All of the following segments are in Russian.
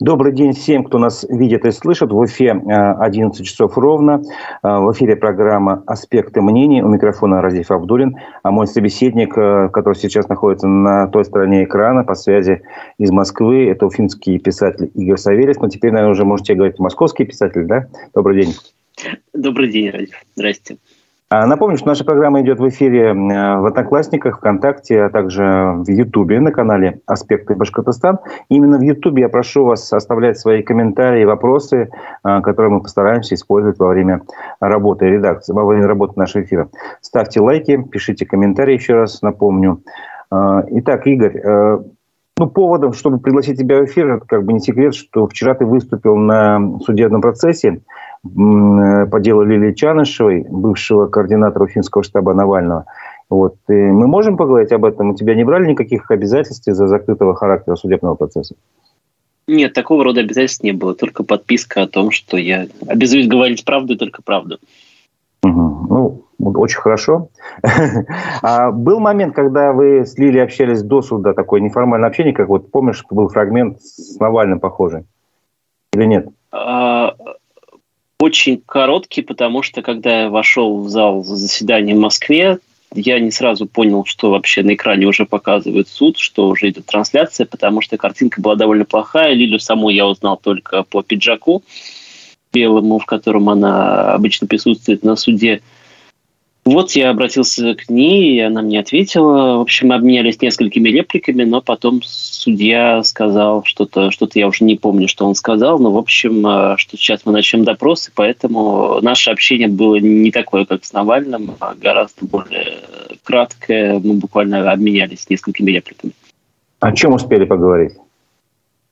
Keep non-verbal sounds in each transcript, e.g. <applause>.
Добрый день всем, кто нас видит и слышит. В эфире 11 э, часов ровно. Э, в эфире программа «Аспекты мнений». У микрофона Разиф Абдулин. А мой собеседник, э, который сейчас находится на той стороне экрана по связи из Москвы, это уфимский писатель Игорь Савельев. Но теперь, наверное, уже можете говорить московский писатель, да? Добрый день. Добрый день, Разиф. Здрасте. А, напомню, что наша программа идет в эфире в Одноклассниках, ВКонтакте, а также в Ютубе на канале «Аспекты Башкортостан». Именно в Ютубе я прошу вас оставлять свои комментарии вопросы, а, которые мы постараемся использовать во время работы редакции, во время работы нашего эфира. Ставьте лайки, пишите комментарии, еще раз напомню. А, итак, Игорь, э, ну, поводом, чтобы пригласить тебя в эфир, это как бы не секрет, что вчера ты выступил на судебном процессе Э, по делу Лилии Чанышевой, бывшего координатора финского штаба Навального. Вот. И мы можем поговорить об этом? У тебя не брали никаких обязательств из-за закрытого характера судебного процесса? Нет, такого рода обязательств не было. Только подписка о том, что я обязуюсь говорить правду и только правду. Угу. Ну, очень хорошо. <laughs> а был момент, когда вы с Лилией общались до суда, такое неформальное общение, как вот помнишь, был фрагмент с Навальным похожий? Или нет? Очень короткий, потому что когда я вошел в зал заседания в Москве, я не сразу понял, что вообще на экране уже показывает суд, что уже идет трансляция, потому что картинка была довольно плохая. Лилю саму я узнал только по пиджаку белому, в котором она обычно присутствует на суде. Вот я обратился к ней, и она мне ответила. В общем, обменялись несколькими репликами, но потом судья сказал что-то, что-то я уже не помню, что он сказал, но, в общем, э, что сейчас мы начнем допрос, и поэтому наше общение было не такое, как с Навальным, а гораздо более краткое. Мы буквально обменялись несколькими репликами. О чем успели поговорить?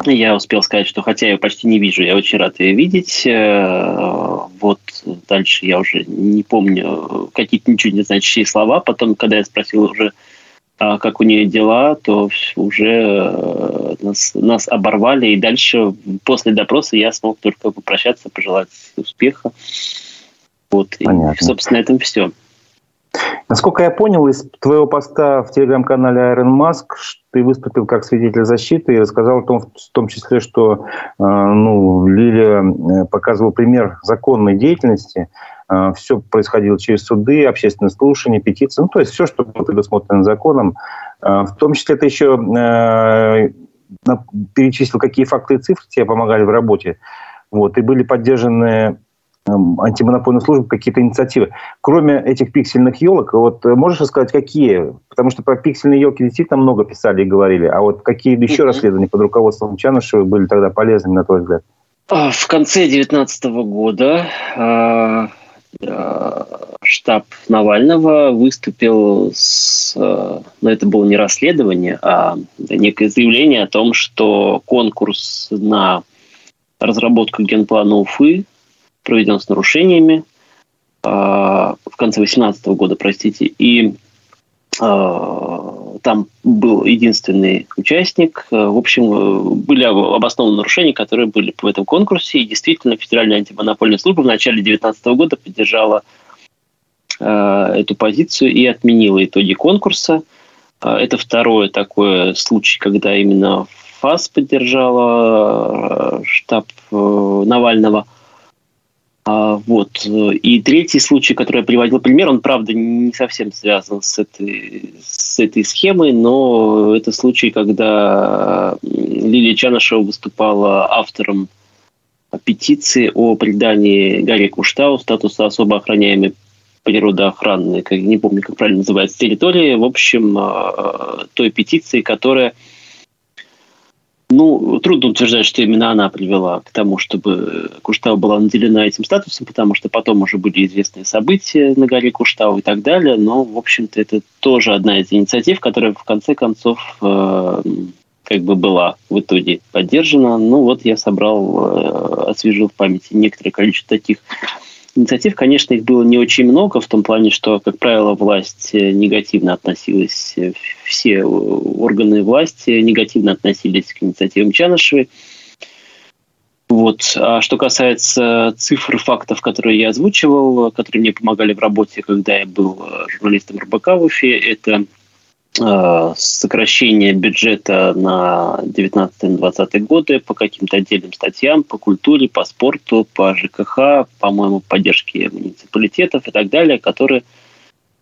Я успел сказать, что хотя я ее почти не вижу, я очень рад ее видеть. Э, вот дальше я уже не помню какие-то ничего не значащие слова. Потом, когда я спросил уже, а как у нее дела, то уже э, нас, нас оборвали. И дальше, после допроса, я смог только попрощаться, пожелать успеха. Вот. Понятно. И, собственно, на этом все. Насколько я понял из твоего поста в телеграм-канале Iron Mask, ты выступил как свидетель защиты и рассказал о том, в том числе, что э, ну, Лилия э, показывала пример законной деятельности. Э, все происходило через суды, общественные слушания, петиции, ну, то есть все, что было предусмотрено законом. В том числе ты еще перечислил, какие факты и цифры тебе помогали в работе. Вот, и были поддержаны антимонопольной службы какие-то инициативы. Кроме этих пиксельных елок, вот э, можешь рассказать, какие? Потому что про пиксельные елки действительно много писали и говорили. А вот какие еще расследования под руководством Чанышева были тогда полезными, на твой взгляд? А, в конце 2019 года а, а, штаб Навального выступил с... Но это было не расследование, а некое заявление о том, что конкурс на разработку генплана Уфы проведен с нарушениями а, в конце 2018 года, простите, и а, там был единственный участник. В общем, были обоснованы нарушения, которые были в этом конкурсе. И действительно, Федеральная антимонопольная служба в начале 2019 года поддержала а, эту позицию и отменила итоги конкурса. Это второй такой случай, когда именно ФАС поддержала штаб э, Навального – вот. И третий случай, который я приводил пример, он, правда, не совсем связан с этой, с этой схемой, но это случай, когда Лилия Чанышева выступала автором петиции о придании Гарри Куштау статуса особо охраняемой природоохранной, не помню, как правильно называется, территории, в общем, а, той петиции, которая ну, трудно утверждать, что именно она привела к тому, чтобы Куштау была наделена этим статусом, потому что потом уже были известные события на горе Куштау и так далее. Но, в общем-то, это тоже одна из инициатив, которая в конце концов э, как бы была в итоге поддержана. Ну вот я собрал, э, освежил в памяти некоторое количество таких Инициатив, конечно, их было не очень много, в том плане, что, как правило, власть э, негативно относилась, э, все органы власти негативно относились к инициативам Чанышевой. Вот. А что касается цифр фактов, которые я озвучивал, которые мне помогали в работе, когда я был э, журналистом РБК в Уфе, это э, сокращение бюджета на 19-20 годы по каким-то отдельным статьям, по культуре, по спорту, по ЖКХ, по-моему, поддержке муниципалитетов и так далее, которые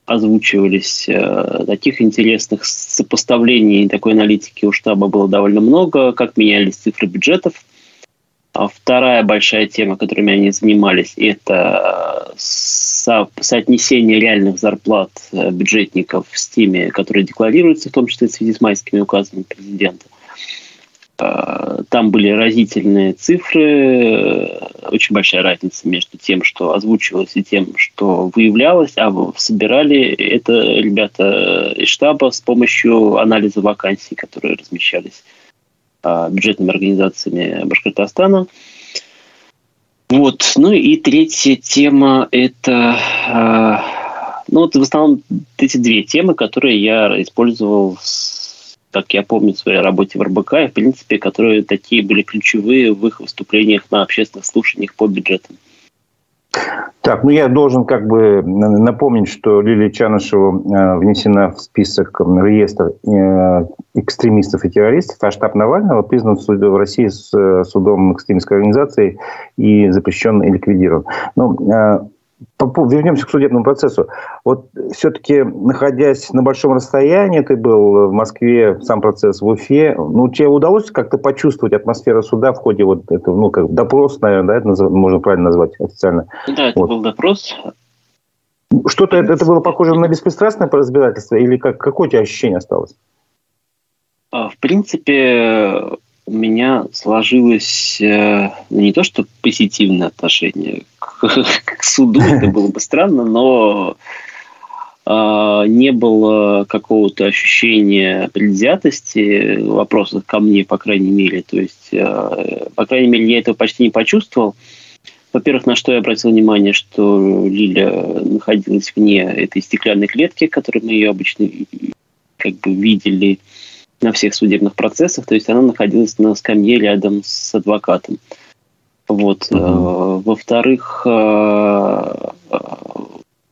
озвучивались. Э, таких интересных сопоставлений такой аналитики у штаба было довольно много, как менялись цифры бюджетов. А вторая большая тема, которыми они занимались, это э, со соотнесение реальных зарплат э, бюджетников с теми, которые декларируются, в том числе в связи с майскими указами президента. Э, там были разительные цифры, очень большая разница между тем, что озвучивалось, и тем, что выявлялось. А собирали это ребята из штаба с помощью анализа вакансий, которые размещались бюджетными организациями Башкортостана. Вот. Ну и третья тема – это э, ну, вот в основном эти две темы, которые я использовал как я помню, в своей работе в РБК, и, в принципе, которые такие были ключевые в их выступлениях на общественных слушаниях по бюджетам. Так, ну я должен как бы напомнить, что Лилия Чанышева э, внесена в список реестр э, экстремистов и террористов, а штаб Навального признан в России с э, судом экстремистской организации и запрещен и ликвидирован. Ну, вернемся к судебному процессу. Вот все-таки, находясь на большом расстоянии, ты был в Москве, сам процесс в Уфе, ну, тебе удалось как-то почувствовать атмосферу суда в ходе вот этого, ну, как допрос, наверное, да, это можно правильно назвать официально? Да, это вот. был допрос. Что-то это, это было похоже на беспристрастное разбирательство или как, какое у тебя ощущение осталось? А, в принципе, у меня сложилось э, ну, не то что позитивное отношение <laughs> к, суду, это было бы странно, но э, не было какого-то ощущения предвзятости в вопросах ко мне, по крайней мере. То есть, э, по крайней мере, я этого почти не почувствовал. Во-первых, на что я обратил внимание, что Лиля находилась вне этой стеклянной клетки, которой мы ее обычно как бы видели на всех судебных процессах, то есть она находилась на скамье рядом с адвокатом. Вот. Uh-huh. Во-вторых, э, э,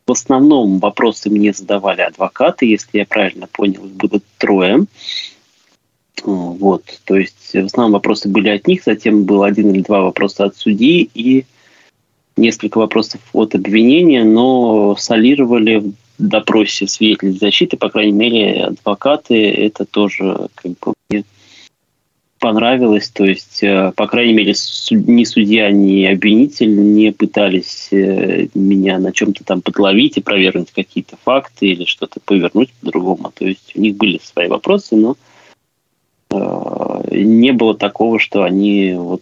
в основном вопросы мне задавали адвокаты, если я правильно понял, их было трое. Вот, то есть в основном вопросы были от них, затем был один или два вопроса от судьи и несколько вопросов от обвинения, но солировали допросе свидетелей защиты, по крайней мере, адвокаты, это тоже как бы понравилось. То есть, э, по крайней мере, ни судья, ни обвинитель не пытались э, меня на чем-то там подловить и провернуть какие-то факты или что-то повернуть по-другому. То есть, у них были свои вопросы, но э, не было такого, что они вот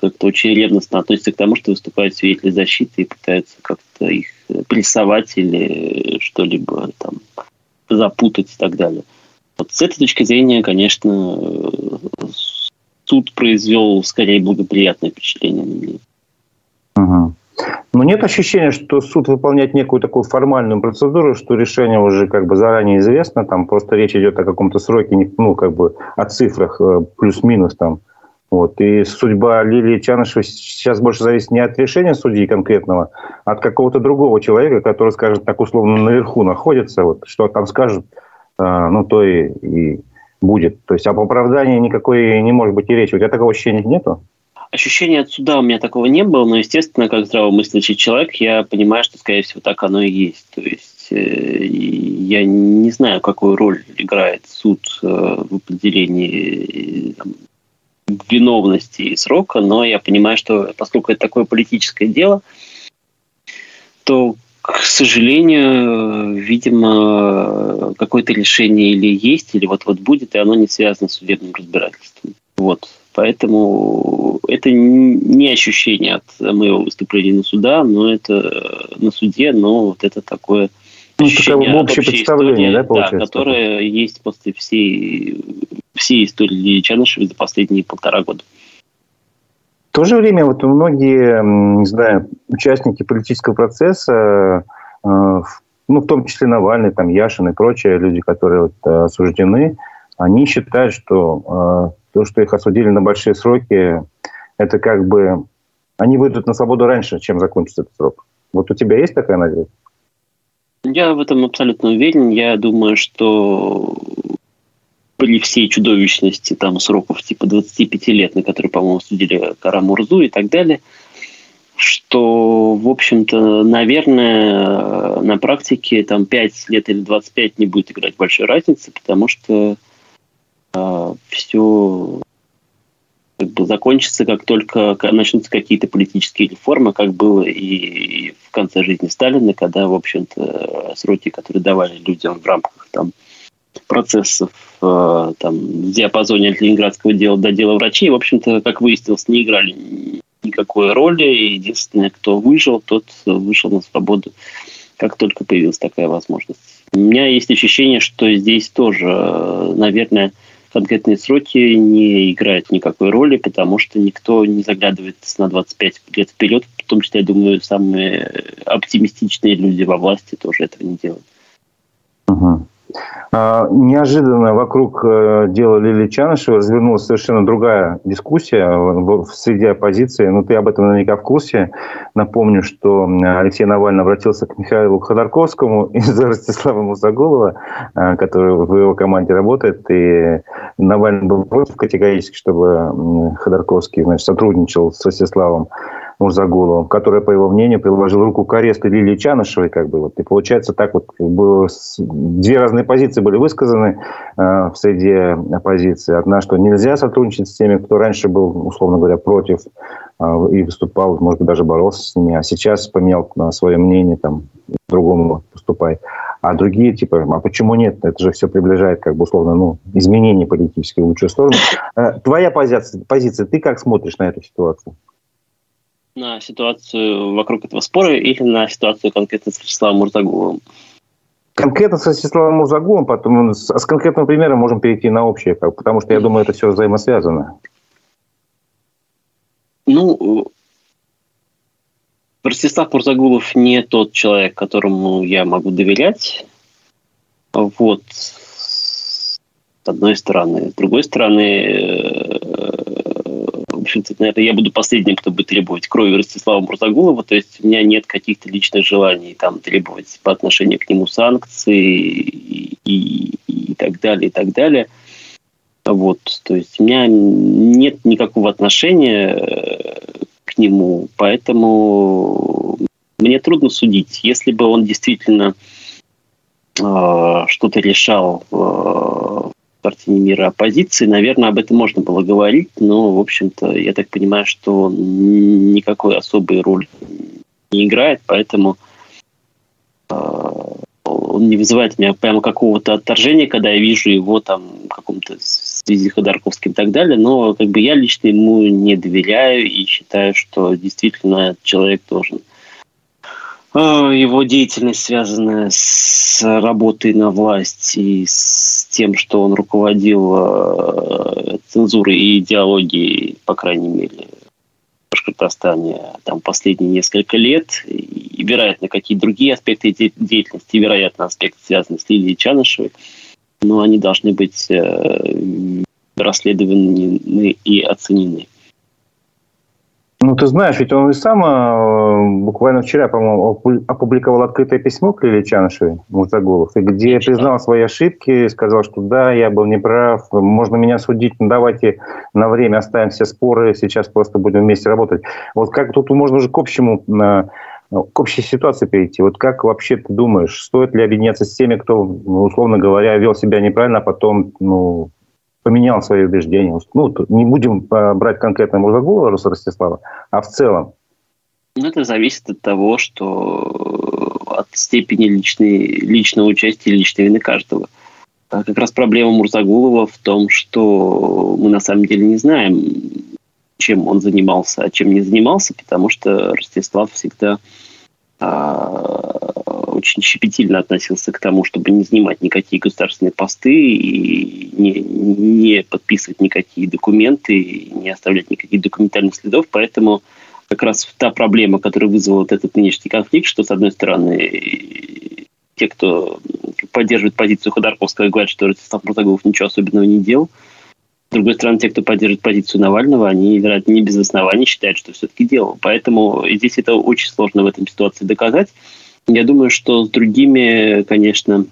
как-то очень ревностно относятся к тому, что выступают свидетели защиты и пытаются как-то их прессовать или что-либо там запутать и так далее. Вот с этой точки зрения, конечно, суд произвел скорее благоприятное впечатление на меня. Угу. Но нет ощущения, что суд выполняет некую такую формальную процедуру, что решение уже как бы заранее известно, там просто речь идет о каком-то сроке, ну, как бы о цифрах э, плюс-минус там. Вот. И судьба Лилии Чанышевой сейчас больше зависит не от решения судьи конкретного, а от какого-то другого человека, который, скажем так, условно наверху находится, вот, что там скажет, э, ну, то и, и будет. То есть об оправдании никакой не может быть и речи. У тебя такого ощущения нету? Ощущения от суда у меня такого не было, но, естественно, как здравомыслящий человек, я понимаю, что, скорее всего, так оно и есть. То есть э, я не знаю, какую роль играет суд э, в определении там, виновности и срока, но я понимаю, что поскольку это такое политическое дело, то, к сожалению, видимо, какое-то решение или есть, или вот-вот будет, и оно не связано с судебным разбирательством. Вот. Поэтому это не ощущение от моего выступления на суда, но это на суде, но вот это такое ну, ощущение такое общее представление, истории, да, получается? Да, которое есть после всей всей истории Чанышевой за последние полтора года. В то же время вот многие, не знаю, участники политического процесса, э, ну, в том числе Навальный, там, Яшин и прочие люди, которые вот, э, осуждены, они считают, что э, то, что их осудили на большие сроки, это как бы они выйдут на свободу раньше, чем закончится этот срок. Вот у тебя есть такая надежда? Я в этом абсолютно уверен. Я думаю, что при всей чудовищности там сроков типа 25 лет, на которые, по-моему, судили Карамурзу и так далее, что, в общем-то, наверное, на практике там 5 лет или 25 не будет играть большой разницы, потому что э, а, все как бы закончится, как только начнутся какие-то политические реформы, как было и в конце жизни Сталина, когда, в общем-то, сроки, которые давали людям в рамках там, процессов э, там, в диапазоне от ленинградского дела до дела врачей, в общем-то, как выяснилось, не играли никакой роли. И единственное, кто выжил, тот вышел на свободу, как только появилась такая возможность. У меня есть ощущение, что здесь тоже, э, наверное, конкретные сроки не играют никакой роли, потому что никто не заглядывает на 25 лет вперед, в том числе, я думаю, самые оптимистичные люди во власти тоже этого не делают. Угу. А, неожиданно вокруг э, дела Лили Чанышева развернулась совершенно другая дискуссия в среди оппозиции. Ну, ты об этом наверняка в курсе. Напомню, что Алексей Навальный обратился к Михаилу Ходорковскому <laughs> из Ростислава Мусоголова, э, который в его команде работает. И Навальный был против категорически, чтобы Ходорковский значит, сотрудничал с Ростиславом. Мурзагуловым, который, по его мнению, приложил руку к аресту Лилии Чанышевой. Как бы, вот. И получается так вот, две разные позиции были высказаны э, в среде оппозиции. Одна, что нельзя сотрудничать с теми, кто раньше был, условно говоря, против э, и выступал, может быть, даже боролся с ними, а сейчас поменял э, свое мнение, там, другому поступай. А другие, типа, а почему нет? Это же все приближает, как бы, условно, ну, изменения политические в лучшую сторону. Э, твоя позиция, позиция, ты как смотришь на эту ситуацию? На ситуацию вокруг этого спора или на ситуацию конкретно с Вячеславом Мурзагуловым? Конкретно с Вячеславом Мурзагуловым, потом с, конкретным примером можем перейти на общее, потому что я думаю, это все взаимосвязано. Ну, Ростислав Мурзагулов не тот человек, которому я могу доверять. Вот. С одной стороны. С другой стороны, общем-то, наверное, я буду последним, кто будет требовать крови Ростислава Мурзагулова, то есть у меня нет каких-то личных желаний там требовать по отношению к нему санкций и, и, и так далее, и так далее. Вот, то есть у меня нет никакого отношения э, к нему, поэтому мне трудно судить. Если бы он действительно э, что-то решал э, картине мира оппозиции, наверное, об этом можно было говорить, но, в общем-то, я так понимаю, что никакой особой роли не играет, поэтому э, он не вызывает у меня прямо какого-то отторжения, когда я вижу его там в каком-то связи Ходорковским и так далее, но как бы я лично ему не доверяю и считаю, что действительно человек должен его деятельность, связанная с работой на власть и с тем, что он руководил э, цензурой и идеологией, по крайней мере, в Башкортостане там последние несколько лет, и, вероятно, какие другие аспекты деятельности, вероятно, аспекты, связанные с Лилией Чанышевой, но они должны быть э, расследованы и оценены. Ну, ты знаешь, ведь он и сам э, буквально вчера, по-моему, опубликовал открытое письмо к Лилии Чанышевой, Мурзагулов, где признал свои ошибки, сказал, что да, я был неправ, можно меня судить, но давайте на время оставим все споры, сейчас просто будем вместе работать. Вот как тут можно уже к общему э, к общей ситуации перейти. Вот как вообще ты думаешь, стоит ли объединяться с теми, кто, ну, условно говоря, вел себя неправильно, а потом ну, поменял свои убеждения. Ну, не будем а, брать конкретно Мурзагулова Ростислава, а в целом. Ну, это зависит от того, что от степени личной, личного участия, личной вины каждого. А как раз проблема Мурзагулова в том, что мы на самом деле не знаем, чем он занимался, а чем не занимался, потому что Ростислав всегда а, очень щепетильно относился к тому, чтобы не занимать никакие государственные посты и не, не подписывать никакие документы, не оставлять никаких документальных следов. Поэтому как раз та проблема, которая вызвала вот этот нынешний конфликт, что, с одной стороны, те, кто поддерживает позицию Ходорковского, говорят, что Ростислав Муртагулов ничего особенного не делал. С другой стороны, те, кто поддерживает позицию Навального, они, не без оснований считают, что все-таки делал. Поэтому здесь это очень сложно в этом ситуации доказать. Я думаю, что с другими, конечно,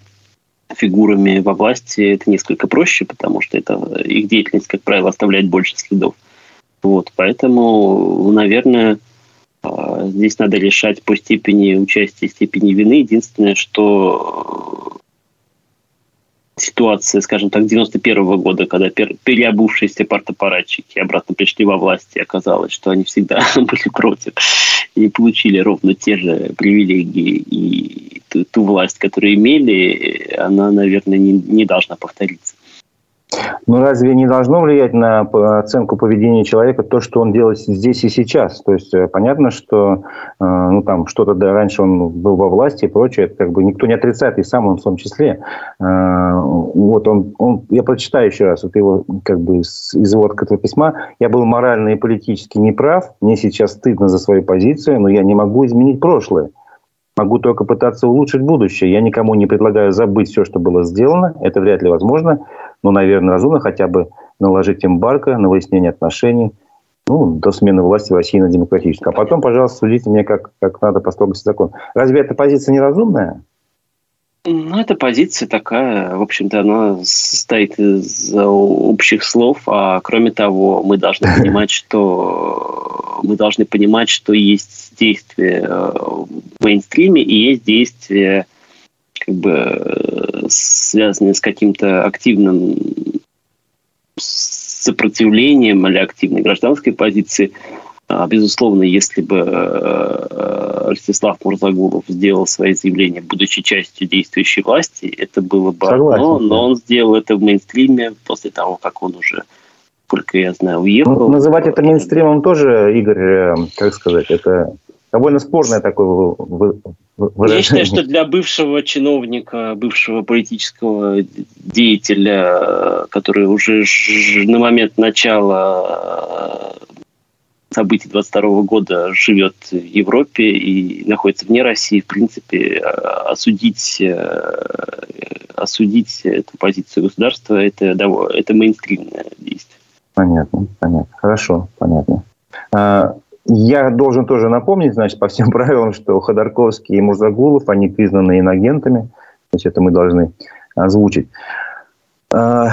фигурами во власти это несколько проще, потому что это их деятельность, как правило, оставляет больше следов. Вот, поэтому, наверное, а, здесь надо решать по степени участия, степени вины. Единственное, что ситуация, скажем так, 91 -го года, когда переобувшиеся партапаратчики обратно пришли во власть, и оказалось, что они всегда <laughs> были против и получили ровно те же привилегии и ту, ту власть, которую имели, она, наверное, не, не должна повториться. Ну, разве не должно влиять на оценку поведения человека то, что он делает здесь и сейчас? То есть, э, понятно, что э, ну, там что-то да, раньше он был во власти и прочее, это как бы никто не отрицает, и сам он в том числе. Э, вот он, он, я прочитаю еще раз, вот его как бы из изводка этого письма. Я был морально и политически неправ, мне сейчас стыдно за свою позицию, но я не могу изменить прошлое. Могу только пытаться улучшить будущее. Я никому не предлагаю забыть все, что было сделано. Это вряд ли возможно. Но, наверное, разумно хотя бы наложить эмбарго на выяснение отношений ну, до смены власти в России на демократическую. А потом, пожалуйста, судите мне, как, как надо по строгости закона. Разве эта позиция неразумная? Ну, эта позиция такая, в общем-то, она состоит из общих слов, а кроме того, мы должны понимать, что мы должны понимать, что есть действия э, в мейнстриме и есть действия, как бы связанные с каким-то активным сопротивлением или активной гражданской позицией. А, безусловно, если бы э, Ростислав Мурзагулов сделал свои заявления, будучи частью действующей власти, это было бы Согласен, одно, но он сделал это в мейнстриме после того, как он уже, сколько я знаю, уехал. Ну, называть это мейнстримом тоже, Игорь, э, как сказать, это довольно спорное такое выражение. Я считаю, что для бывшего чиновника, бывшего политического деятеля, который уже на момент начала событий 22 года живет в Европе и находится вне России, в принципе, осудить, осудить эту позицию государства, это, это мейнстримное действие. Понятно, понятно. Хорошо, понятно. А, я должен тоже напомнить, значит, по всем <laughs> правилам, что Ходорковский и Мурзагулов, они признаны иногентами. То это мы должны озвучить. А,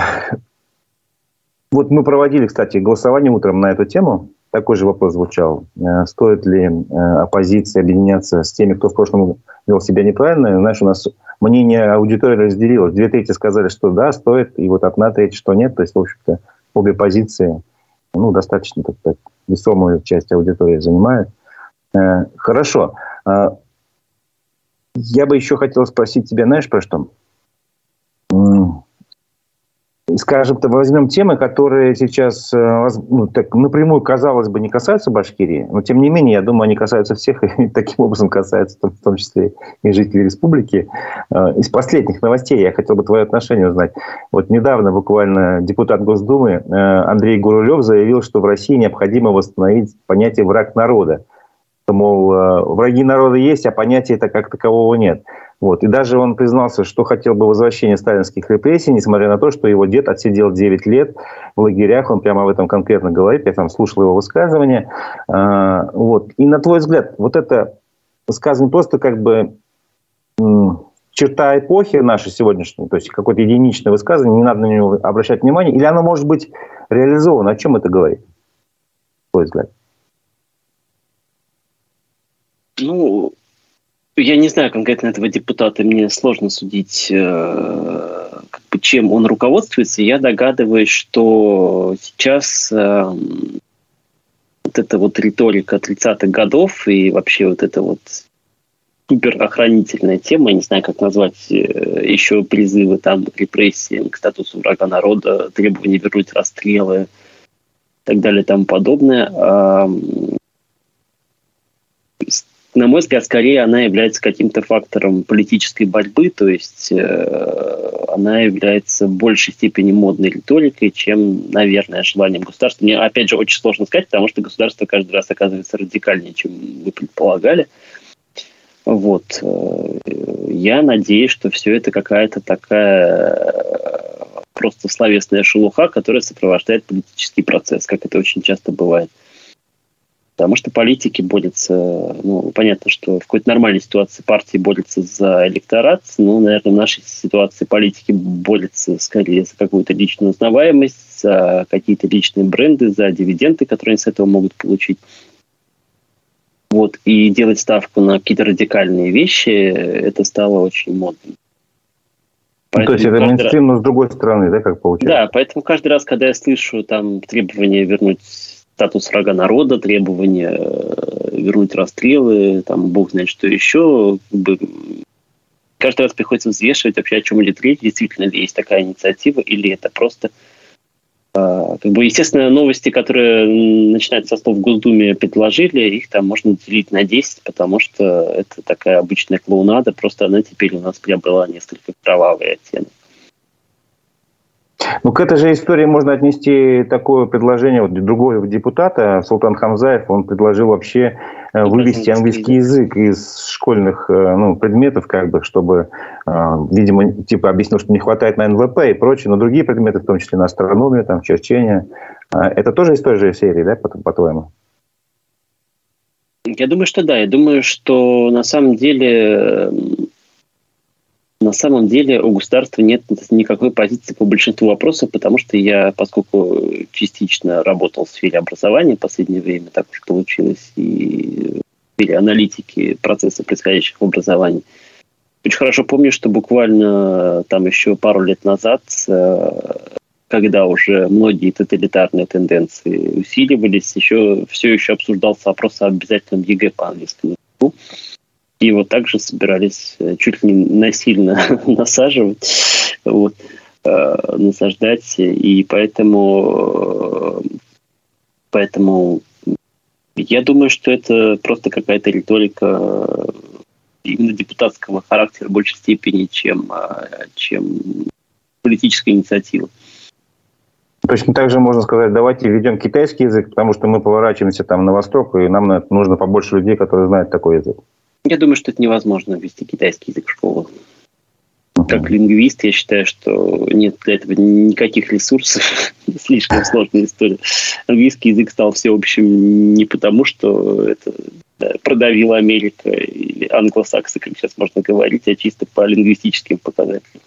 вот мы проводили, кстати, голосование утром на эту тему. Такой же вопрос звучал. Э, стоит ли э, оппозиция объединяться с теми, кто в прошлом вел себя неправильно? Знаешь, у нас мнение аудитории разделилось. Две трети сказали, что да, стоит, и вот одна треть, что нет. То есть, в общем-то, обе позиции ну, достаточно так, так, весомую часть аудитории занимают. Э, хорошо. А, я бы еще хотел спросить тебя, знаешь, про что? Скажем то возьмем темы, которые сейчас э, ну, так, напрямую, казалось бы, не касаются Башкирии, но тем не менее, я думаю, они касаются всех, и <laughs> таким образом касаются в том числе и жителей республики. Э, из последних новостей я хотел бы твое отношение узнать. Вот недавно буквально депутат Госдумы э, Андрей Гурулев заявил, что в России необходимо восстановить понятие «враг народа». Мол, враги народа есть, а понятия это как такового нет. Вот. И даже он признался, что хотел бы возвращения сталинских репрессий, несмотря на то, что его дед отсидел 9 лет в лагерях. Он прямо об этом конкретно говорит. Я там слушал его высказывание. А, вот. И на твой взгляд, вот это высказывание просто как бы черта эпохи нашей сегодняшней, то есть какое-то единичное высказывание, не надо на него обращать внимание, или оно может быть реализовано? О чем это говорит, на твой взгляд? Ну, я не знаю конкретно этого депутата, мне сложно судить, э, чем он руководствуется. Я догадываюсь, что сейчас э, вот эта вот риторика 30-х годов и вообще вот эта вот суперохранительная тема, я не знаю, как назвать э, еще призывы там к репрессиям, к статусу врага народа, требования вернуть расстрелы и так далее и тому подобное на мой взгляд, скорее она является каким-то фактором политической борьбы, то есть э, она является в большей степени модной риторикой, чем, наверное, желанием государства. Мне, опять же, очень сложно сказать, потому что государство каждый раз оказывается радикальнее, чем вы предполагали. Вот. Э, я надеюсь, что все это какая-то такая э, просто словесная шелуха, которая сопровождает политический процесс, как это очень часто бывает. Потому что политики борются, ну, понятно, что в какой-то нормальной ситуации партии борются за электорат, но, наверное, в нашей ситуации политики борются скорее за какую-то личную узнаваемость, за какие-то личные бренды, за дивиденды, которые они с этого могут получить. Вот, и делать ставку на какие-то радикальные вещи, это стало очень модным. Поэтому ну, то есть это раз... но с другой стороны, да, как получается? Да, поэтому каждый раз, когда я слышу там требования вернуть статус врага народа, требования э, вернуть расстрелы, там, бог знает что еще, как бы, каждый раз приходится взвешивать вообще, о чем идет речь, действительно ли есть такая инициатива, или это просто а, как бы, естественно, новости, которые начинают со слов в Госдуме предложили, их там можно делить на 10, потому что это такая обычная клоунада, просто она теперь у нас приобрела несколько кровавый оттенок. Ну, к этой же истории можно отнести такое предложение вот другого депутата, Султан Хамзаев, он предложил вообще э, вывести английский язык из школьных э, ну, предметов, как бы, чтобы, э, видимо, типа объяснил, что не хватает на НВП и прочее, но другие предметы, в том числе на астрономию, там, черчение. Это тоже из той же серии, да, по-твоему? Я думаю, что да. Я думаю, что на самом деле на самом деле у государства нет никакой позиции по большинству вопросов, потому что я, поскольку частично работал в сфере образования в последнее время, так уж получилось, и в сфере аналитики процессов, происходящих в образовании, очень хорошо помню, что буквально там еще пару лет назад, э, когда уже многие тоталитарные тенденции усиливались, еще все еще обсуждался вопрос о обязательном ЕГЭ по английскому языку его также собирались э, чуть ли не насильно <laughs> насаживать, вот, э, насаждать, и поэтому, э, поэтому я думаю, что это просто какая-то риторика именно депутатского характера в большей степени, чем, чем политическая инициатива. Точно так же можно сказать, давайте введем китайский язык, потому что мы поворачиваемся там на восток, и нам нужно побольше людей, которые знают такой язык. Я думаю, что это невозможно ввести китайский язык в школу. Как лингвист, я считаю, что нет для этого никаких ресурсов. <laughs> Слишком сложная история. Английский язык стал всеобщим не потому, что это да, продавила Америка или англосаксы, как сейчас можно говорить, а чисто по лингвистическим показателям.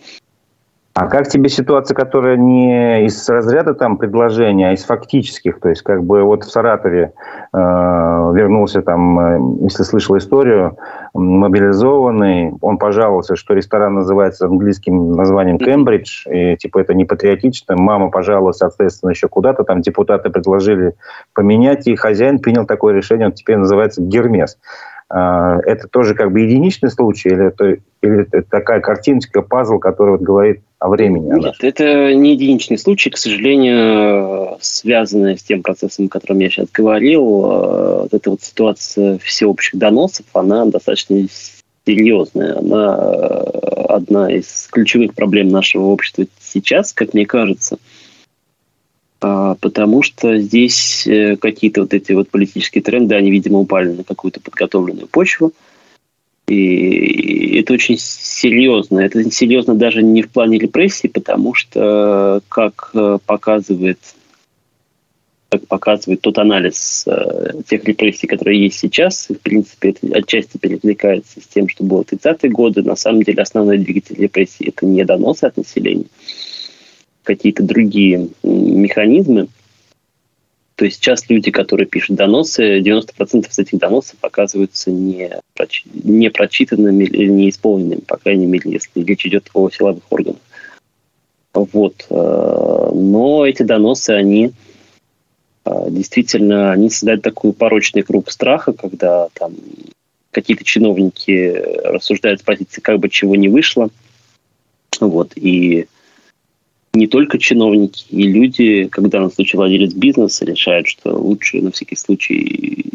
А как тебе ситуация, которая не из разряда там предложения, а из фактических? То есть, как бы вот в Саратове э, вернулся там, э, если слышал историю, мобилизованный, он пожаловался, что ресторан называется английским названием Кембридж, и типа это не патриотично. Мама пожаловалась, соответственно, еще куда-то, там депутаты предложили поменять, и хозяин принял такое решение, он теперь называется Гермес. Э, это тоже как бы единичный случай, или это, или это такая картиночка, пазл, который вот говорит времени. Нет, это не единичный случай, к сожалению, связанная с тем процессом, о котором я сейчас говорил. Э, вот эта вот ситуация всеобщих доносов, она достаточно серьезная. Она э, одна из ключевых проблем нашего общества сейчас, как мне кажется. А, потому что здесь э, какие-то вот эти вот политические тренды, они, видимо, упали на какую-то подготовленную почву. И это очень серьезно. Это серьезно даже не в плане репрессий, потому что, как э, показывает, как показывает тот анализ э, тех репрессий, которые есть сейчас, в принципе, это отчасти перекликается с тем, что было в 30-е годы. На самом деле основной двигатель репрессий – это не доносы от населения, какие-то другие механизмы, то есть сейчас люди, которые пишут доносы, 90% из этих доносов оказываются не, не прочитанными или не исполненными, по крайней мере, если речь идет о силовых органах. Вот. Э, но эти доносы, они э, действительно, они создают такой порочный круг страха, когда там какие-то чиновники рассуждают с позиции, как бы чего не вышло. Вот. И не только чиновники и люди, когда на случай владелец бизнеса решают, что лучше на всякий случай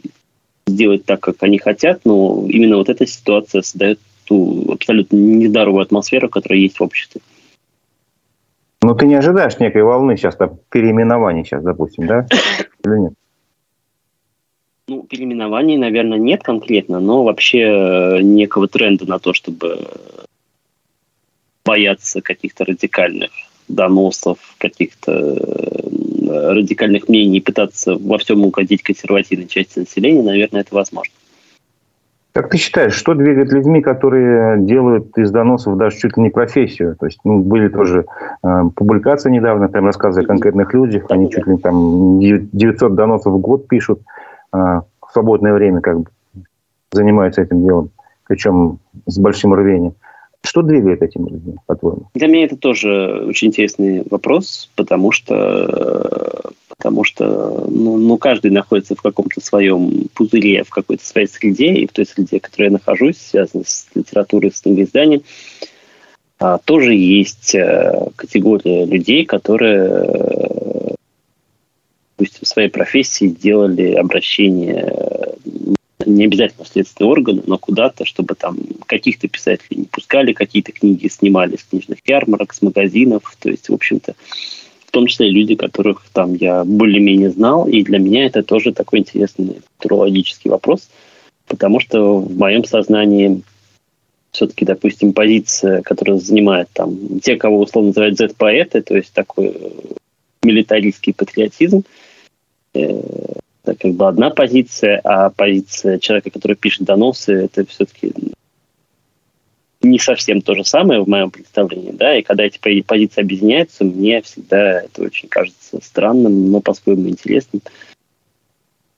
сделать так, как они хотят, но именно вот эта ситуация создает ту абсолютно нездоровую атмосферу, которая есть в обществе. Ну, ты не ожидаешь некой волны сейчас, там, переименований сейчас, допустим, да? <laughs> Или нет? Ну, переименований, наверное, нет конкретно, но вообще э, некого тренда на то, чтобы бояться каких-то радикальных доносов, каких-то радикальных мнений пытаться во всем угодить консервативной части населения, наверное, это возможно. Как ты считаешь, что двигает людьми, которые делают из доносов даже чуть ли не профессию? То есть ну, были тоже э, публикации недавно, прям рассказы о конкретных людях, они чуть ли там 900 доносов в год пишут э, в свободное время, как бы занимаются этим делом, причем с большим рвением. Что двигает этими людьми, по-твоему? Для меня это тоже очень интересный вопрос, потому что потому что ну, ну, каждый находится в каком-то своем пузыре, в какой-то своей среде, и в той среде, в которой я нахожусь, связанной с литературой, с книгоизданием, а, тоже есть а, категория людей, которые, э, допустим, в своей профессии делали обращение не обязательно в следственные органы, но куда-то, чтобы там каких-то писателей не пускали, какие-то книги снимали с книжных ярмарок, с магазинов. То есть, в общем-то, том числе люди, которых там я более-менее знал, и для меня это тоже такой интересный футурологический вопрос, потому что в моем сознании все-таки, допустим, позиция, которая занимает там те, кого условно называют Z-поэты, то есть такой милитаристский патриотизм, э, это как бы одна позиция, а позиция человека, который пишет доносы, это все-таки не совсем то же самое в моем представлении, да, и когда эти позиции объединяются, мне всегда это очень кажется странным, но по-своему интересным,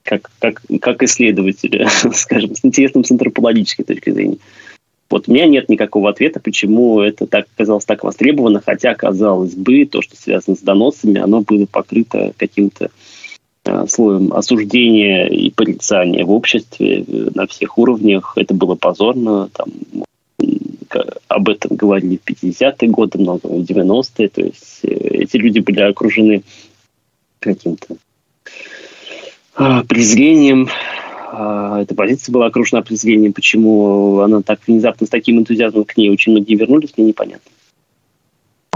как, как, как исследователя, <laughs> скажем, с интересным с антропологической точки зрения. Вот у меня нет никакого ответа, почему это так оказалось так востребовано, хотя, казалось бы, то, что связано с доносами, оно было покрыто каким-то э, слоем осуждения и порицания в обществе э, на всех уровнях. Это было позорно, там, об этом говорили в 50-е годы, много в 90-е. То есть э, эти люди были окружены каким-то а, презрением. А, эта позиция была окружена презрением. Почему она так внезапно с таким энтузиазмом к ней очень многие вернулись, мне непонятно.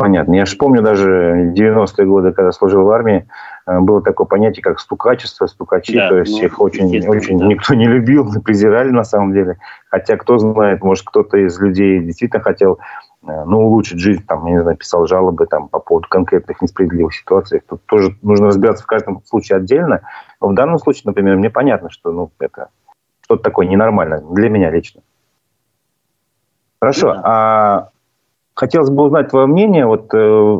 Понятно. Я же помню даже 90-е годы, когда служил в армии, э, было такое понятие, как стукачество, стукачи, да, то есть ну, их очень, очень да. никто не любил, <laughs> презирали на самом деле. Хотя, кто знает, может, кто-то из людей действительно хотел э, ну, улучшить жизнь, там, я не знаю, писал жалобы там, по поводу конкретных несправедливых ситуаций. Тут тоже нужно разбираться в каждом случае отдельно. Но в данном случае, например, мне понятно, что ну, это что-то такое ненормальное для меня лично. Хорошо. Ну да. А Хотелось бы узнать твое мнение. Вот э,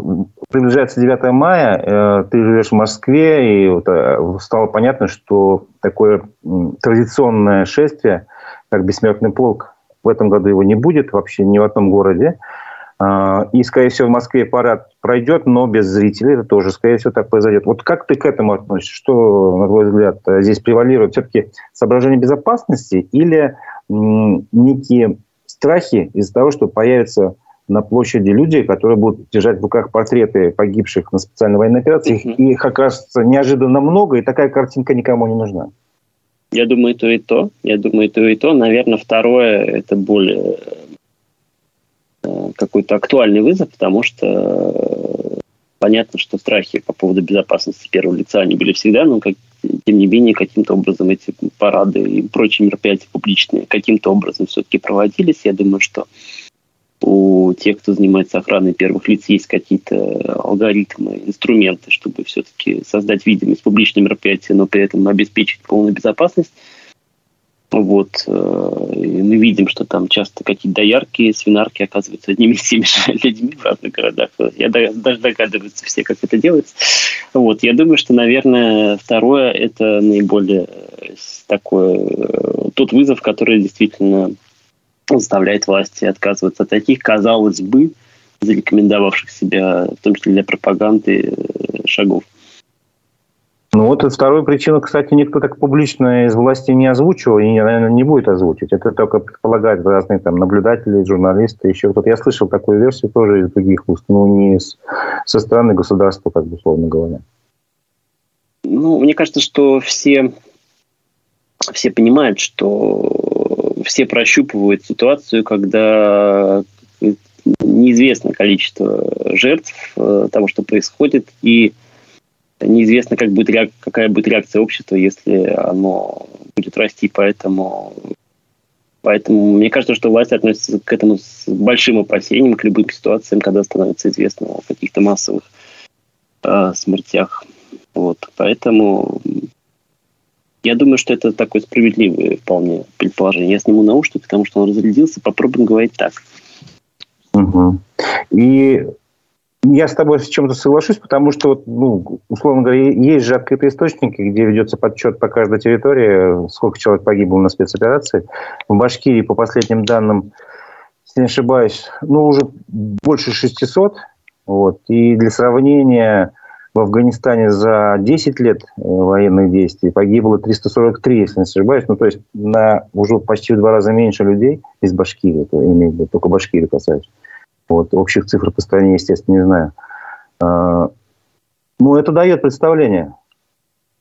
приближается 9 мая, э, ты живешь в Москве, и вот, э, стало понятно, что такое э, традиционное шествие, как Бессмертный полк, в этом году его не будет вообще ни в одном городе. Э, и, скорее всего, в Москве парад пройдет, но без зрителей. Это тоже, скорее всего, так произойдет. Вот как ты к этому относишься? Что, на твой взгляд, здесь превалирует? Все-таки соображение безопасности или некие страхи из-за того, что появится на площади люди, которые будут держать в руках портреты погибших на специальной военной операции. Их, их окажется неожиданно много, и такая картинка никому не нужна. Я думаю, то и то. Я думаю, то и то. Наверное, второе – это более э, какой-то актуальный вызов, потому что э, понятно, что страхи по поводу безопасности первого лица, они были всегда, но как, тем не менее каким-то образом эти парады и прочие мероприятия публичные каким-то образом все-таки проводились. Я думаю, что у тех, кто занимается охраной первых лиц, есть какие-то алгоритмы, инструменты, чтобы все-таки создать видимость публичного мероприятия, но при этом обеспечить полную безопасность. Вот. Э, и мы видим, что там часто какие-то доярки, свинарки оказываются одними и теми же <laughs> людьми в разных городах. Я даже догадываюсь все, как это делается. Вот. Я думаю, что, наверное, второе – это наиболее такой э, тот вызов, который действительно заставляет власти отказываться от таких, казалось бы, зарекомендовавших себя, в том числе для пропаганды, э, шагов. Ну вот вторую причину, кстати, никто так публично из власти не озвучивал и, наверное, не будет озвучить. Это только предполагают разные там наблюдатели, журналисты, еще кто-то. Я слышал такую версию тоже из других уст, но не из, со стороны государства, как бы условно говоря. Ну, мне кажется, что все, все понимают, что все прощупывают ситуацию, когда неизвестно количество жертв э, того, что происходит, и неизвестно, как будет реак... какая будет реакция общества, если оно будет расти. Поэтому, поэтому мне кажется, что власти относятся к этому с большим опасением, к любым ситуациям, когда становится известно о каких-то массовых э, смертях Вот, поэтому я думаю, что это такое справедливое вполне предположение. Я сниму наушники, потому что он разрядился. Попробуем говорить так. Угу. И я с тобой с чем-то соглашусь, потому что, вот, ну, условно говоря, есть же открытые источники, где ведется подсчет по каждой территории, сколько человек погибло на спецоперации. В Башкирии, по последним данным, если не ошибаюсь, ну, уже больше 600. Вот. И для сравнения, в Афганистане за 10 лет э, военных действий погибло 343, если не ошибаюсь. Ну, то есть на уже почти в два раза меньше людей из Башкирии, это имеет в виду, только Башкирии касается. Вот, общих цифр по стране, естественно, не знаю. А, ну, это дает представление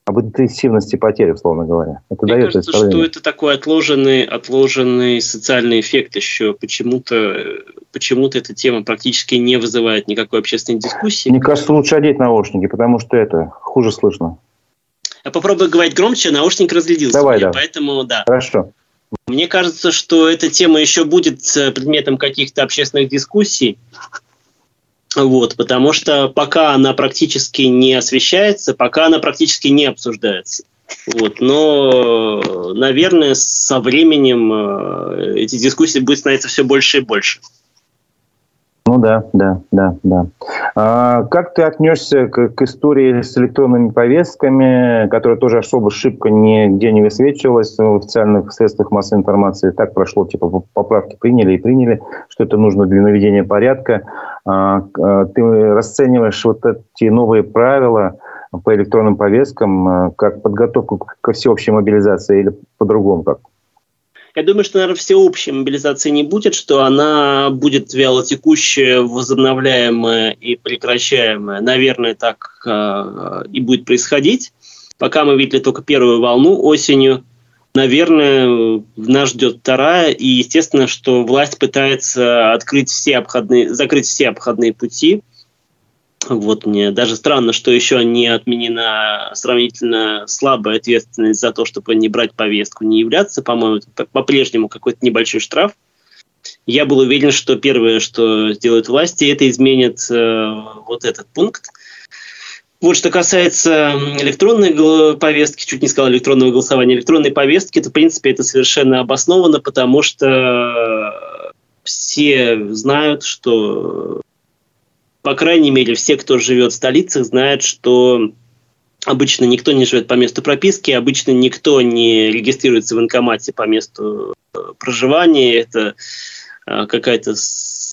об интенсивности потерь, условно говоря. Это Мне дает кажется, что это такой отложенный, отложенный социальный эффект еще. Почему-то почему эта тема практически не вызывает никакой общественной дискуссии. Мне кажется, лучше одеть наушники, потому что это хуже слышно. Я попробую говорить громче, наушник разрядился. Давай, да. Поэтому да. Хорошо. Мне кажется, что эта тема еще будет э, предметом каких-то общественных дискуссий. Вот, потому что пока она практически не освещается, пока она практически не обсуждается. Вот, но, наверное, со временем э, эти дискуссии будут становиться все больше и больше. Ну да, да, да, да. А как ты отнесся к, к истории с электронными повестками, которая тоже особо шибко нигде не высвечивалась в официальных средствах массовой информации? Так прошло, типа поправки приняли и приняли, что это нужно для наведения порядка. А, а ты расцениваешь вот эти новые правила по электронным повесткам а, как подготовку ко всеобщей мобилизации или по-другому как? Я думаю, что, наверное, всеобщей мобилизации не будет, что она будет вялотекущая, возобновляемая и прекращаемая. Наверное, так э, и будет происходить. Пока мы видели только первую волну осенью, наверное, нас ждет вторая. И естественно, что власть пытается открыть все обходные, закрыть все обходные пути вот мне даже странно, что еще не отменена сравнительно слабая ответственность за то, чтобы не брать повестку, не являться, по-моему, по-прежнему какой-то небольшой штраф. Я был уверен, что первое, что сделают власти, это изменит э, вот этот пункт. Вот что касается электронной повестки, чуть не сказал электронного голосования, электронной повестки, то, в принципе, это совершенно обосновано, потому что все знают, что по крайней мере, все, кто живет в столицах, знают, что обычно никто не живет по месту прописки, обычно никто не регистрируется в военкомате по месту э, проживания. Это э, какая-то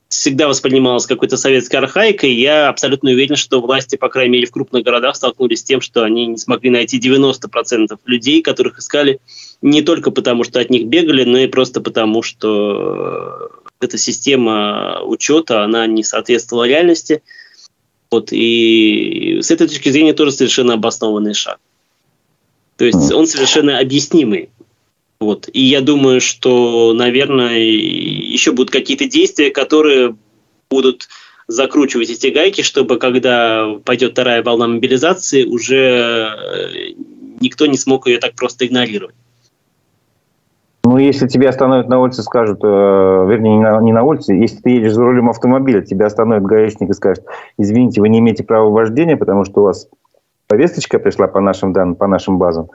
всегда воспринималась какой-то советской архаикой. Я абсолютно уверен, что власти, по крайней мере, в крупных городах столкнулись с тем, что они не смогли найти 90% людей, которых искали не только потому, что от них бегали, но и просто потому, что эта система учета, она не соответствовала реальности. Вот, и с этой точки зрения тоже совершенно обоснованный шаг. То есть он совершенно объяснимый. Вот. И я думаю, что, наверное, еще будут какие-то действия, которые будут закручивать эти гайки, чтобы когда пойдет вторая волна мобилизации, уже э, никто не смог ее так просто игнорировать. Ну, если тебя остановят на улице, скажут, э, вернее, не на, не на улице, если ты едешь за рулем автомобиля, тебя остановит гаишник и скажет, извините, вы не имеете права вождения, потому что у вас повесточка пришла по нашим данным, по нашим базам,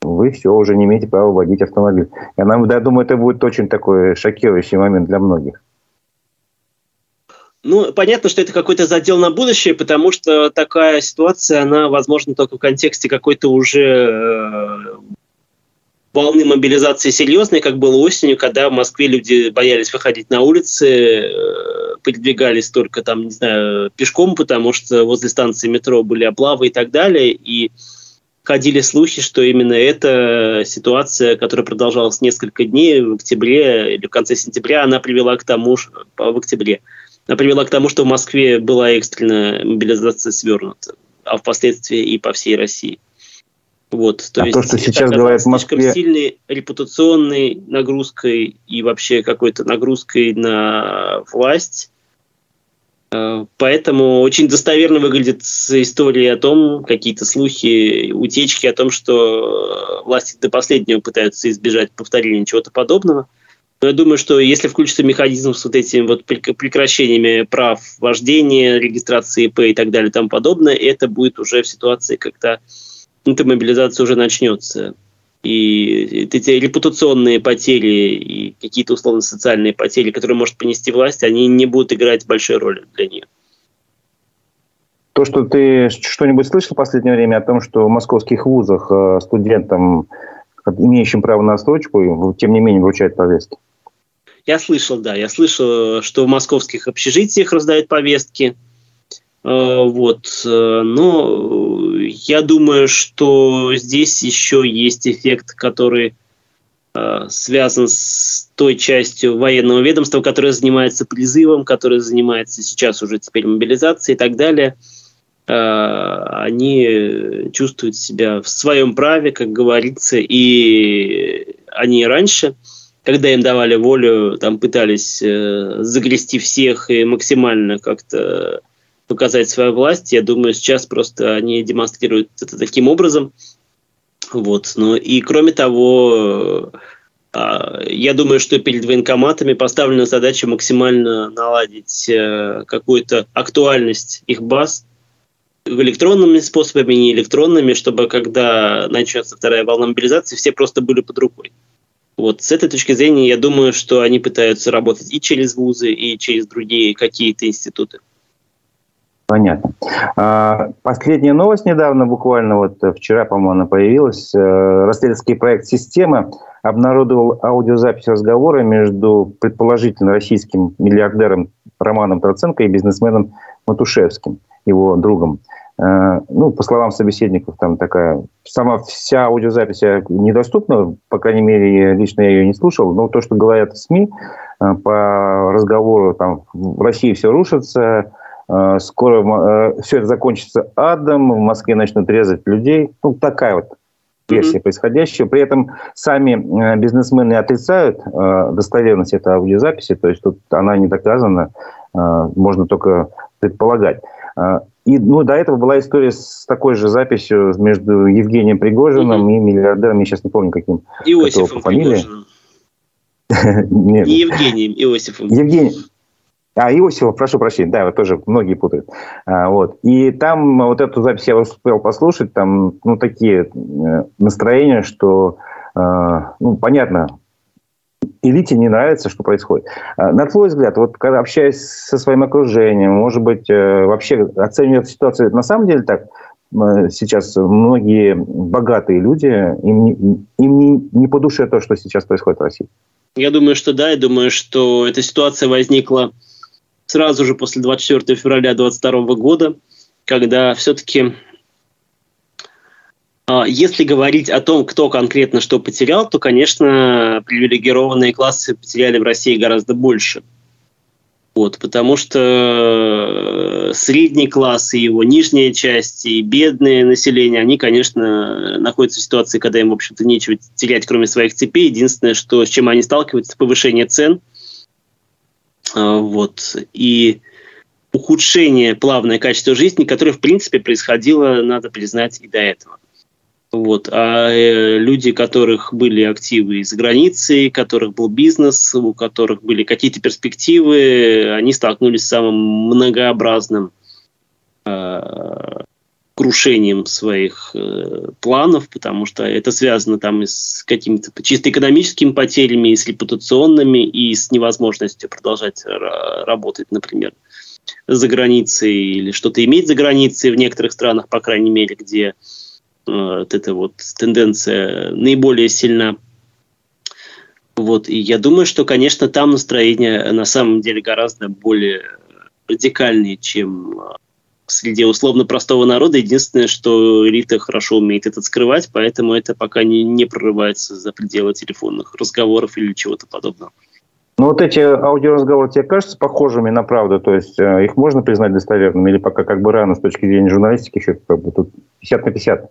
вы все, уже не имеете права водить автомобиль. Я, я думаю, это будет очень такой шокирующий момент для многих. Ну, понятно, что это какой-то задел на будущее, потому что такая ситуация, она возможно только в контексте какой-то уже э, волны мобилизации серьезные, как было осенью, когда в Москве люди боялись выходить на улицы, э, передвигались только там, не знаю, пешком, потому что возле станции метро были облавы и так далее, и ходили слухи, что именно эта ситуация, которая продолжалась несколько дней в октябре или в конце сентября, она привела к тому, в октябре, она привела к тому, что в Москве была экстренная мобилизация свернута, а впоследствии и по всей России. Вот, то а есть то, что сейчас говорят в Москве... слишком сильной репутационной нагрузкой и вообще какой-то нагрузкой на власть. Э, поэтому очень достоверно выглядит история о том, какие-то слухи, утечки о том, что власти до последнего пытаются избежать повторения чего-то подобного. Но я думаю, что если включится механизм с вот этими вот прекращениями прав вождения, регистрации ИП и так далее и тому подобное, это будет уже в ситуации, когда эта мобилизация уже начнется. И эти репутационные потери и какие-то условно социальные потери, которые может понести власть, они не будут играть большой роли для нее. То, что ты что-нибудь слышал в последнее время о том, что в московских вузах э, студентам, имеющим право на отсрочку, тем не менее вручают повестки? Я слышал, да, я слышал, что в московских общежитиях раздают повестки. Э, вот. Э, но я думаю, что здесь еще есть эффект, который э, связан с той частью военного ведомства, которая занимается призывом, которая занимается сейчас уже теперь мобилизацией и так далее. Они чувствуют себя в своем праве, как говорится, и они раньше – когда им давали волю, там пытались э, загрести всех и максимально как-то показать свою власть. Я думаю, сейчас просто они демонстрируют это таким образом. Вот. Ну и кроме того, э, я думаю, что перед военкоматами поставлена задача максимально наладить э, какую-то актуальность их баз электронными способами, не электронными, чтобы когда начнется вторая волна мобилизации, все просто были под рукой. Вот с этой точки зрения я думаю, что они пытаются работать и через вузы, и через другие какие-то институты. Понятно. А, последняя новость недавно, буквально вот вчера, по-моему, она появилась. Э, расследовательский проект «Система» обнародовал аудиозапись разговора между предположительно российским миллиардером Романом Троценко и бизнесменом Матушевским, его другом. Э, ну, по словам собеседников, там такая... Сама вся аудиозапись недоступна, по крайней мере, лично я ее не слушал, но то, что говорят СМИ э, по разговору, там, в России все рушится, э, скоро все это закончится адом, в Москве начнут резать людей. Ну, такая вот версия mm-hmm. происходящего. При этом сами бизнесмены отрицают достоверность этой аудиозаписи, то есть тут она не доказана, можно только предполагать. И ну, до этого была история с такой же записью между Евгением Пригожиным mm-hmm. и миллиардером, я сейчас не помню, каким. Иосифом Пригожиным. <laughs> Не Евгением, Иосифом. Евгений. А, Иосифов, прошу прощения, да, вот тоже многие путают. А, вот. И там вот эту запись я успел послушать, там ну, такие э, настроения, что, э, ну, понятно, элите не нравится, что происходит. А, на твой взгляд, вот когда общаясь со своим окружением, может быть, э, вообще оценивая ситуацию, на самом деле так, сейчас многие богатые люди, им, не, им не, не по душе то, что сейчас происходит в России. Я думаю, что да, я думаю, что эта ситуация возникла сразу же после 24 февраля 2022 года, когда все-таки а, если говорить о том, кто конкретно что потерял, то, конечно, привилегированные классы потеряли в России гораздо больше. Вот, потому что средний класс и его нижняя часть, и бедное население, они, конечно, находятся в ситуации, когда им, в общем-то, нечего терять, кроме своих цепей. Единственное, что, с чем они сталкиваются, это повышение цен. А, вот. И ухудшение, плавное качество жизни, которое, в принципе, происходило, надо признать, и до этого. Вот. А э, люди, у которых были активы из границы, у которых был бизнес, у которых были какие-то перспективы, они столкнулись с самым многообразным э, крушением своих э, планов, потому что это связано там и с какими-то чисто экономическими потерями, и с репутационными, и с невозможностью продолжать работать, например, за границей или что-то иметь за границей в некоторых странах, по крайней мере, где вот эта вот тенденция наиболее сильна. Вот, и я думаю, что, конечно, там настроение на самом деле гораздо более радикальнее, чем а, среди условно простого народа. Единственное, что элита хорошо умеет это скрывать, поэтому это пока не, не прорывается за пределы телефонных разговоров или чего-то подобного. Ну, вот эти аудиоразговоры тебе кажутся похожими на правду? То есть э, их можно признать достоверными или пока как бы рано с точки зрения журналистики еще как бы тут 50 на 50?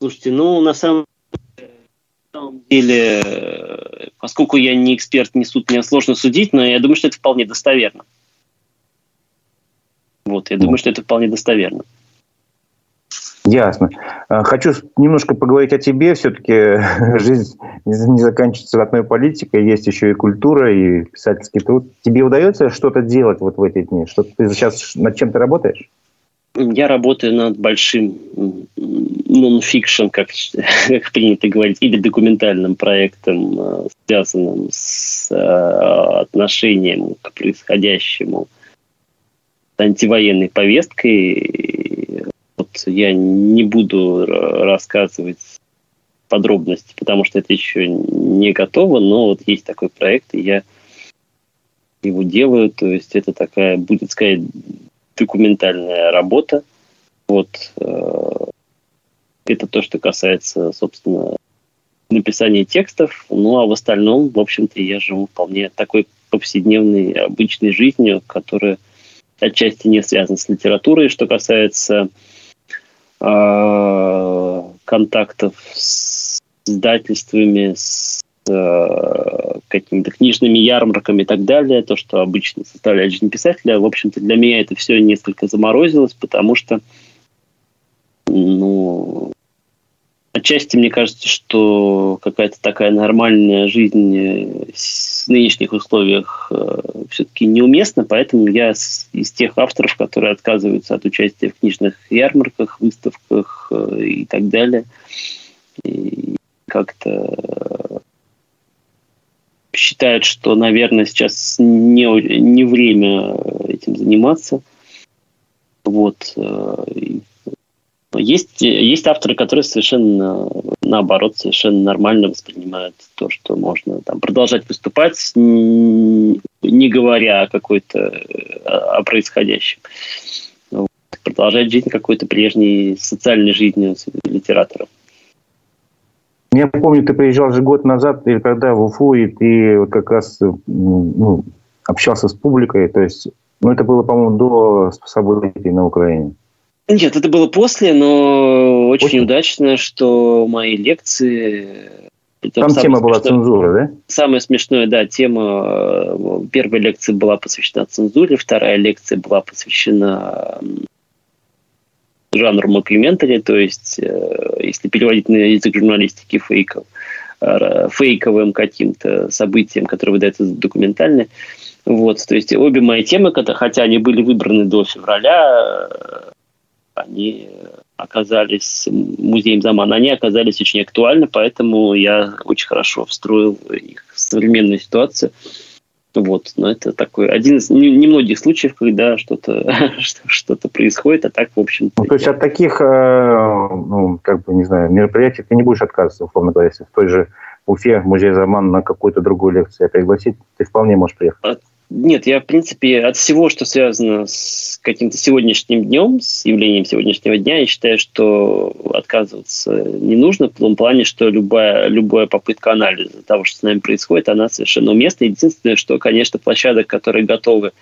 Слушайте, ну, на самом деле, поскольку я не эксперт, не суд, мне сложно судить, но я думаю, что это вполне достоверно. Вот, я думаю, что это вполне достоверно. Ясно. А, хочу немножко поговорить о тебе. Все-таки <laughs> жизнь не заканчивается одной политикой, есть еще и культура, и писательский труд. Тебе удается что-то делать вот в эти дни? Что ты сейчас над чем ты работаешь? Я работаю над большим нон-фикшн, как, <laughs> как принято говорить, или документальным проектом, э, связанным с э, отношением к происходящему антивоенной повесткой. Вот я не буду рассказывать подробности, потому что это еще не готово, но вот есть такой проект, и я его делаю, то есть это такая, будет сказать, документальная работа. Вот э, это то, что касается, собственно, написания текстов. Ну, а в остальном, в общем-то, я живу вполне такой повседневной, обычной жизнью, которая отчасти не связана с литературой. Что касается э, контактов с издательствами, с э, какими-то книжными ярмарками и так далее, то, что обычно составляет жизнь писателя, в общем-то, для меня это все несколько заморозилось, потому что, ну, отчасти мне кажется, что какая-то такая нормальная жизнь э, в нынешних условиях э, все-таки неуместна, поэтому я из тех авторов, которые отказываются от участия в книжных ярмарках, выставках э, и так далее, и как-то считают, что, наверное, сейчас не, не время этим заниматься. Вот. Есть, есть авторы, которые совершенно наоборот, совершенно нормально воспринимают то, что можно там, продолжать выступать, не говоря о какой-то о происходящем. Продолжать жизнь какой-то прежней социальной жизнью литераторов. Я помню, ты приезжал же год назад, или когда в Уфу, и ты вот как раз ну, общался с публикой, то есть, ну, это было, по-моему, до событий на Украине. Нет, это было после, но очень после? удачно, что мои лекции... Там тема была смешное, цензура, да? Самое смешное, да, тема... Первая лекция была посвящена цензуре, вторая лекция была посвящена жанру мокьюментари, то есть, э, если переводить на язык журналистики фейков, э, фейковым каким-то событиям, которые выдаются документальные. Вот, то есть обе мои темы, хотя они были выбраны до февраля, э, они оказались музеем Замана, они оказались очень актуальны, поэтому я очень хорошо встроил их в современную ситуацию. Вот, но это такой один из немногих случаев, когда что-то <laughs> что-то происходит, а так, в общем Ну, то есть от таких, э, ну, как бы, не знаю, мероприятий ты не будешь отказываться, условно говоря, если в той же Уфе, в музее Заман на какую-то другую лекцию пригласить, ты вполне можешь приехать. Нет, я, в принципе, от всего, что связано с каким-то сегодняшним днем, с явлением сегодняшнего дня, я считаю, что отказываться не нужно, в том плане, что любая, любая попытка анализа того, что с нами происходит, она совершенно уместна. Единственное, что, конечно, площадок, которые готовы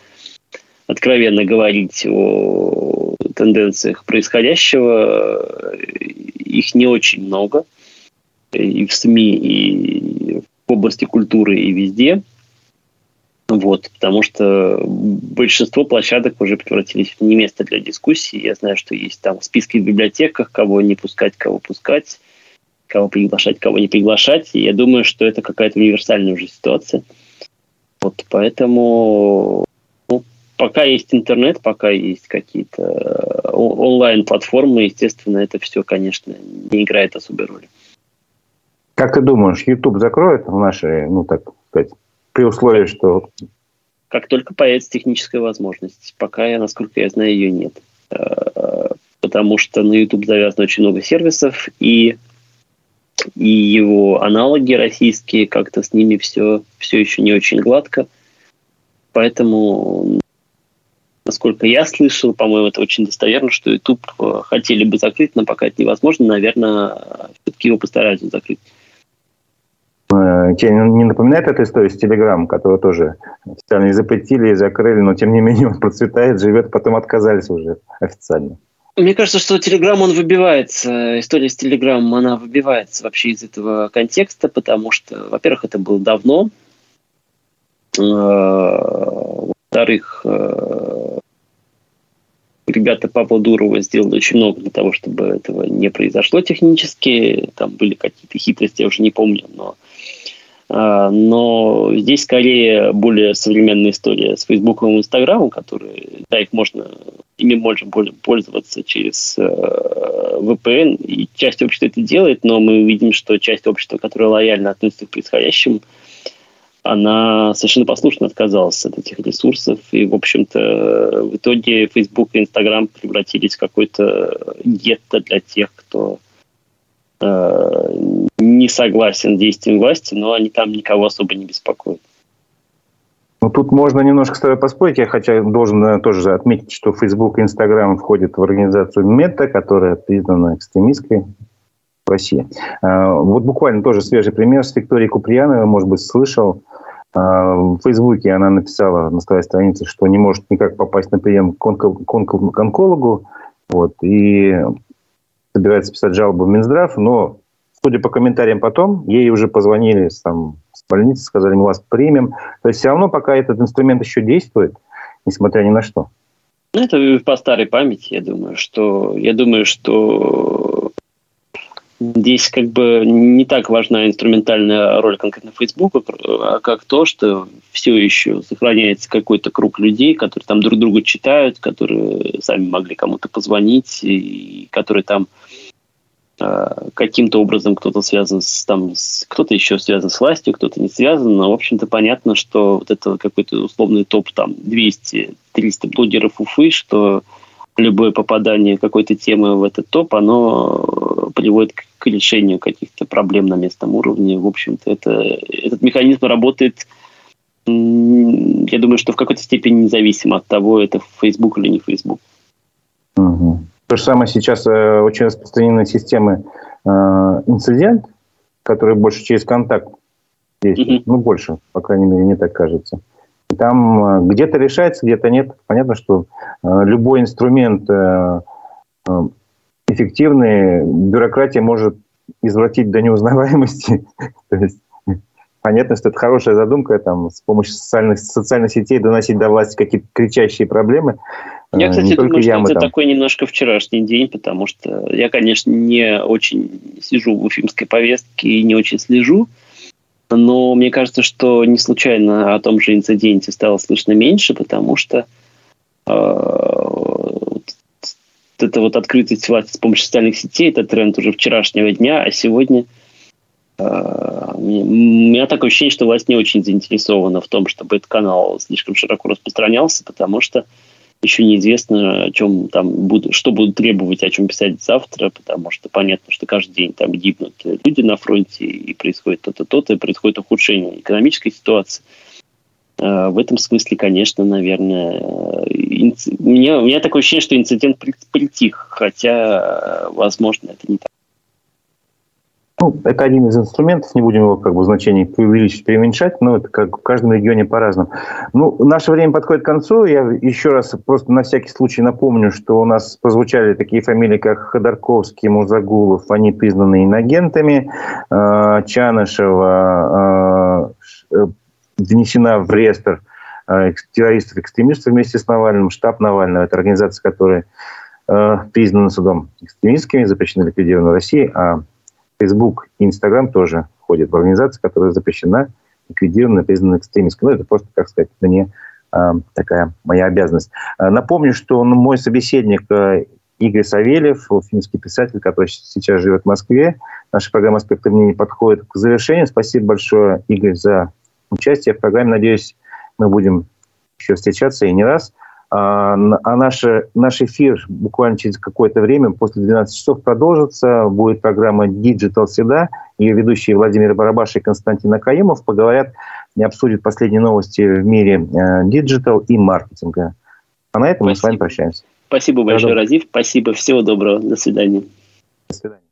откровенно говорить о тенденциях происходящего, их не очень много и в СМИ, и в области культуры, и везде – вот, потому что большинство площадок уже превратились в не место для дискуссий. Я знаю, что есть там списки в библиотеках, кого не пускать, кого пускать, кого приглашать, кого не приглашать. И я думаю, что это какая-то универсальная уже ситуация. Вот, поэтому ну, пока есть интернет, пока есть какие-то онлайн-платформы, естественно, это все, конечно, не играет особой роли. Как ты думаешь, YouTube закроет в нашей, ну, так сказать, при условии, что... Как только появится техническая возможность. Пока, я, насколько я знаю, ее нет. Э, потому что на YouTube завязано очень много сервисов, и, и его аналоги российские, как-то с ними все, все еще не очень гладко. Поэтому, насколько я слышал, по-моему, это очень достоверно, что YouTube э, хотели бы закрыть, но пока это невозможно, наверное, все-таки его постараются закрыть. Э, тебе не напоминает эта история с Телеграм, которую тоже официально запретили, и закрыли, но тем не менее <laughs> он процветает, живет, потом отказались уже официально? Мне кажется, что Телеграм, он выбивается, история с Телеграмом, она выбивается вообще из этого контекста, потому что, во-первых, это было давно, э, во-вторых, э, ребята Павла Дурова сделали очень много для того, чтобы этого не произошло технически, там были какие-то хитрости, я уже не помню, но но здесь скорее более современная история с Фейсбуком и Инстаграмом, которые, да, их можно, ими можно пользоваться через э, VPN, и часть общества это делает, но мы видим, что часть общества, которая лояльно относится к происходящему, она совершенно послушно отказалась от этих ресурсов. И, в общем-то, в итоге Facebook и Instagram превратились в какой-то гетто для тех, кто э, не согласен с действием власти, но они там никого особо не беспокоят. Ну, тут можно немножко с тобой поспорить. Я хотя должен наверное, тоже отметить, что Facebook и Instagram входят в организацию Мета, которая признана экстремистской в России. А, вот буквально тоже свежий пример с Викторией Куприяновой, может быть, слышал. А, в Фейсбуке она написала на своей странице, что не может никак попасть на прием к, онкологу, вот, и собирается писать жалобу в Минздрав, но, судя по комментариям потом, ей уже позвонили там, с больницы, сказали, мы вас примем. То есть все равно пока этот инструмент еще действует, несмотря ни на что. Ну, это по старой памяти, я думаю, что я думаю, что Здесь как бы не так важна инструментальная роль конкретно Facebook, а как то, что все еще сохраняется какой-то круг людей, которые там друг друга читают, которые сами могли кому-то позвонить, и которые там э, каким-то образом кто-то связан с там, с, кто-то еще связан с властью, кто-то не связан, но, в общем-то, понятно, что вот это какой-то условный топ там 200-300 блогеров Уфы, что любое попадание какой-то темы в этот топ, оно приводит к к решению каких-то проблем на местном уровне. В общем-то, это, этот механизм работает, я думаю, что в какой-то степени независимо от того, это Facebook или не Facebook. Угу. То же самое сейчас э, очень распространены системы э, инцидент, которые больше через контакт действуют. Ну, больше, по крайней мере, мне так кажется. И там э, где-то решается, где-то нет. Понятно, что любой инструмент э, э эффективные, бюрократия может извратить до неузнаваемости. <laughs> То есть понятно, что это хорошая задумка, там, с помощью социальных, социальных сетей доносить до власти какие-то кричащие проблемы. Я, кстати, не думаю, что это там. такой немножко вчерашний день, потому что я, конечно, не очень сижу в уфимской повестке и не очень слежу, но мне кажется, что не случайно о том же инциденте стало слышно меньше, потому что э, это вот открытость власти с помощью социальных сетей, это тренд уже вчерашнего дня, а сегодня э, у меня такое ощущение, что власть не очень заинтересована в том, чтобы этот канал слишком широко распространялся, потому что еще неизвестно, о чем там буду, что будут требовать, о чем писать завтра, потому что понятно, что каждый день там гибнут люди на фронте, и происходит то-то, то-то, и происходит ухудшение экономической ситуации. Э, в этом смысле, конечно, наверное, э, инц... у, меня, у меня такое ощущение, что инцидент притих, хотя, возможно, это не так. Ну, это один из инструментов, не будем его как бы значение преувеличить, преуменьшать, но это как в каждом регионе по-разному. Ну, наше время подходит к концу. Я еще раз просто на всякий случай напомню, что у нас прозвучали такие фамилии, как Ходорковский, Музагулов, они признаны инагентами, Чанышева, внесена в реестр э, террористов-экстремистов вместе с Навальным. Штаб Навального – это организация, которая э, признана судом экстремистскими, запрещена ликвидирована в России, а Facebook и Instagram тоже входят в организацию, которая запрещена, ликвидирована, признана экстремистской. Ну, это просто, как сказать, мне э, такая моя обязанность. Напомню, что мой собеседник Игорь Савельев, финский писатель, который сейчас живет в Москве. Наша программа «Аспекты мнений» подходит к завершению. Спасибо большое, Игорь, за участие в программе. Надеюсь, мы будем еще встречаться и не раз. А, а наш, наш эфир буквально через какое-то время, после 12 часов, продолжится. Будет программа Digital Среда. Ее ведущие Владимир Барабаш и Константин Акаимов поговорят и обсудят последние новости в мире э, digital и маркетинга. А на этом Спасибо. мы с вами прощаемся. Спасибо большое, Разив. Спасибо. Всего доброго. До свидания. До свидания.